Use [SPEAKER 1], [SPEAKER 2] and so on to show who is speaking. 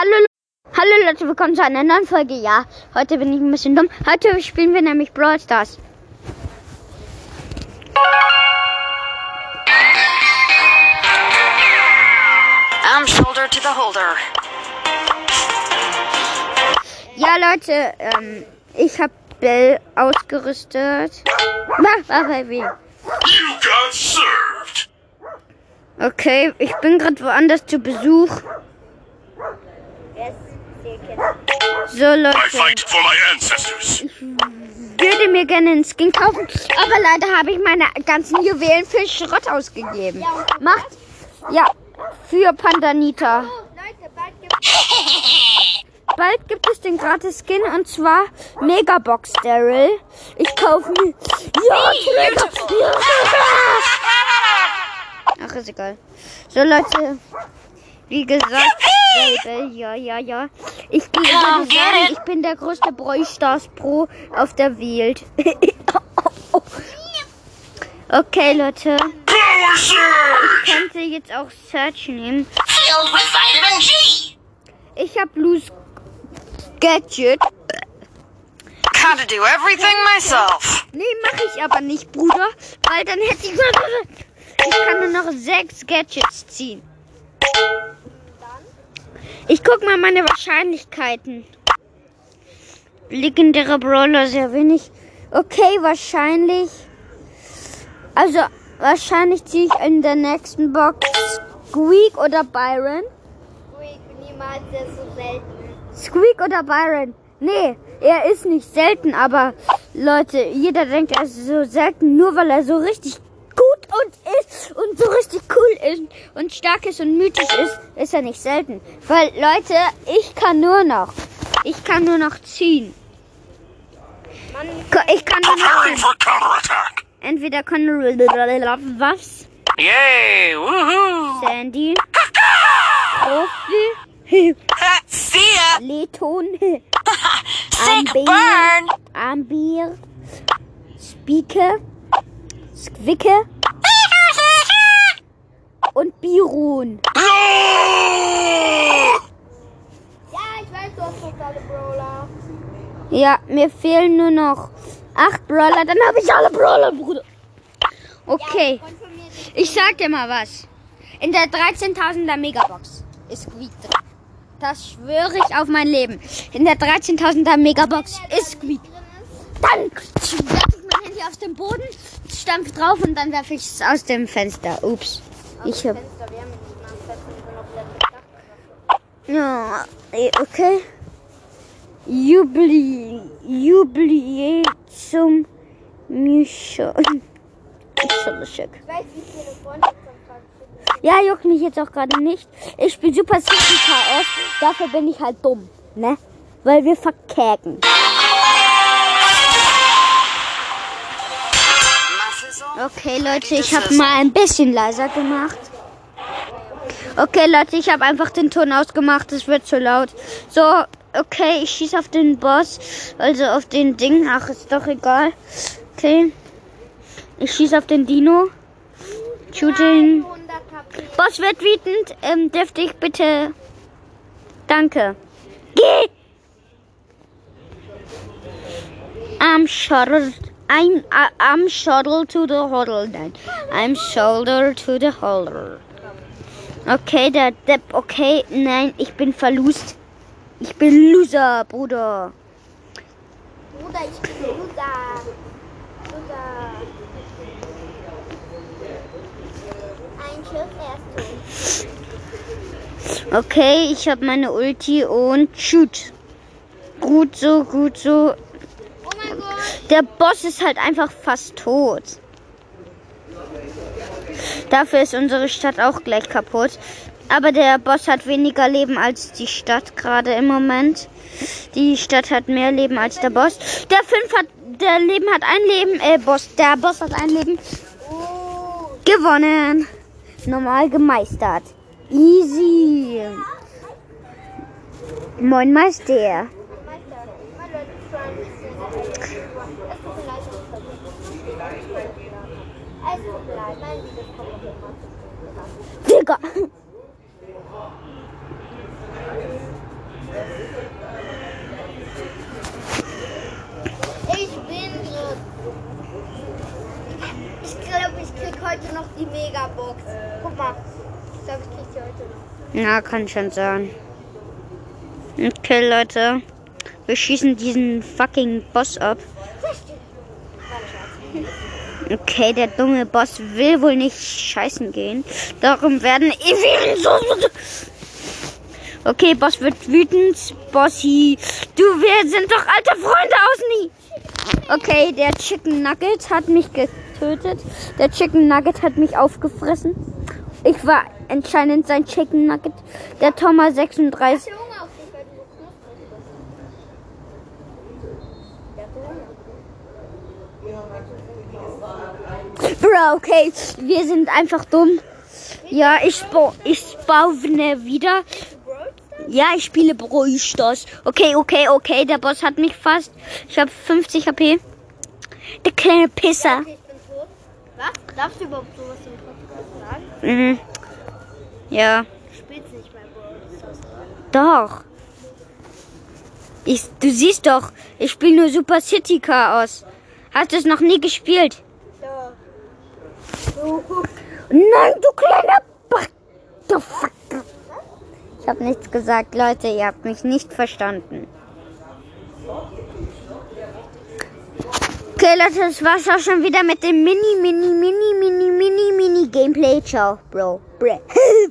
[SPEAKER 1] Hallo, hallo Leute, willkommen zu einer neuen Folge. Ja, heute bin ich ein bisschen dumm. Heute spielen wir nämlich Brawl Stars.
[SPEAKER 2] I'm shoulder to the holder.
[SPEAKER 1] Ja, Leute, ähm, ich habe Bell ausgerüstet. War, war bei wem?
[SPEAKER 3] You got served.
[SPEAKER 1] Okay, ich bin gerade woanders zu Besuch. So,
[SPEAKER 3] I
[SPEAKER 1] Leute,
[SPEAKER 3] fight for my ancestors.
[SPEAKER 1] würde mir gerne einen Skin kaufen, aber leider habe ich meine ganzen Juwelen für Schrott ausgegeben. Macht, ja, für Pandanita. Bald gibt es den gratis Skin und zwar Megabox Daryl. Ich kaufe mir. Ja! Ach, ist egal. So, Leute. Wie gesagt, Baby, ja, ja, ja. Ich würde sagen, ich bin der größte Brawl Stars Pro auf der Welt. okay, Leute. Ich könnte jetzt auch Search nehmen. Ich habe Blues Gadget.
[SPEAKER 2] Gotta do everything myself.
[SPEAKER 1] Nee, mache ich aber nicht, Bruder. Weil dann hätte ich. Ich kann nur noch sechs Gadgets ziehen. Ich guck mal meine Wahrscheinlichkeiten. Legendäre Brawler sehr wenig. Okay, wahrscheinlich. Also, wahrscheinlich ziehe ich in der nächsten Box Squeak oder Byron.
[SPEAKER 4] Ruhig, niemals, der ist so selten.
[SPEAKER 1] Squeak oder Byron? Nee, er ist nicht selten, aber Leute, jeder denkt, er ist so selten, nur weil er so richtig gut und ist und so richtig cool ist und stark ist und mythisch ist, ist er nicht selten. Weil, Leute, ich kann nur noch. Ich kann nur noch ziehen. Ich kann nur noch ziehen. Entweder kann was?
[SPEAKER 2] Yay! Woohoo!
[SPEAKER 1] Sandy. Profi.
[SPEAKER 2] See ya!
[SPEAKER 1] Leton.
[SPEAKER 2] Sick
[SPEAKER 1] Amber.
[SPEAKER 2] burn!
[SPEAKER 1] Ambier, Spieke, Squicke und Biron.
[SPEAKER 3] No!
[SPEAKER 4] Ja, ich weiß, du hast fast alle Brawler.
[SPEAKER 1] Ja, mir fehlen nur noch acht Brawler, dann habe ich alle Brawler, Bruder. Okay, ich sag dir mal was. In der 13.000er Megabox ist Squeak drin. Das schwöre ich auf mein Leben. In der 13.000er Megabox ist Squeak. Dann werfe ich mein Handy auf den Boden, stampf drauf und dann werfe ich es aus dem Fenster. Ups. Ich hab. Ja, okay. Jubli, Jubli zum Mission. Schick.
[SPEAKER 4] Ich weiß, wie viele Freunde
[SPEAKER 1] Ja, juckt mich jetzt auch gerade nicht. Ich spiele Super City Chaos. Dafür bin ich halt dumm, ne? Weil wir verkäken. Okay, Leute, ich habe mal ein bisschen leiser gemacht. Okay, Leute, ich habe einfach den Ton ausgemacht. Es wird zu laut. So, okay, ich schieße auf den Boss. Also auf den Ding. Ach, ist doch egal. Okay. Ich schieße auf den Dino. Shooting.
[SPEAKER 4] 100 KP.
[SPEAKER 1] Boss wird wütend. Ähm, dürfte ich bitte. Danke. Geh! I'm shuttled. I'm, I, I'm shuttled to the huddle. Nein. I'm shoulder to the holder. Okay, der Depp. Okay, nein, ich bin verlust. Ich bin Loser, Bruder.
[SPEAKER 4] Bruder, ich bin Loser. Loser. Ein Schuss erst tot.
[SPEAKER 1] Okay, ich habe meine Ulti und shoot. Gut so, gut so. Der Boss ist halt einfach fast tot. Dafür ist unsere Stadt auch gleich kaputt. Aber der Boss hat weniger Leben als die Stadt gerade im Moment. Die Stadt hat mehr Leben als der Boss. Der fünf hat, der Leben hat ein Leben, äh, Boss, der Boss hat ein Leben. Gewonnen. Normal gemeistert. Easy. Moin Meister.
[SPEAKER 4] Digga. Ich bin drin. Ich glaube, ich krieg heute noch die Megabox. Guck mal. Ich glaube, ich krieg die heute
[SPEAKER 1] noch. Na, kann schon sein. Okay, Leute. Wir schießen diesen fucking Boss ab. Okay, der dumme Boss will wohl nicht scheißen gehen. Darum werden wir so. Okay, Boss wird wütend. Bossi, du, wir sind doch alte Freunde aus nie. Okay, der Chicken Nugget hat mich getötet. Der Chicken Nugget hat mich aufgefressen. Ich war anscheinend sein Chicken Nugget. Der Thomas 36.
[SPEAKER 4] Der Hunger auf dich, weil du so knusprig bist. Der hat Hunger.
[SPEAKER 1] Bro, okay, wir sind einfach dumm. Ja, ich, spa ich spawne wieder. Ja, ich spiele Brawl Stars. Okay, okay, okay, der Boss hat mich fast. Ich habe 50 HP. Der kleine Pisser.
[SPEAKER 4] Okay, ich bin tot. Was? Darfst du überhaupt sowas im Podcast sagen?
[SPEAKER 1] Mhm. Ja,
[SPEAKER 4] Du spielst nicht bei Brawl Stars.
[SPEAKER 1] doch. Ich, du siehst doch, ich spiele nur Super City Chaos. Hast du es noch nie gespielt?
[SPEAKER 4] Ja.
[SPEAKER 1] Nein, du kleiner Motherfucker. Ich habe nichts gesagt, Leute, ihr habt mich nicht verstanden. Okay, Leute, das war's auch schon wieder mit dem Mini, Mini, Mini, Mini, Mini, Mini Gameplay. Ciao, Bro. Bre.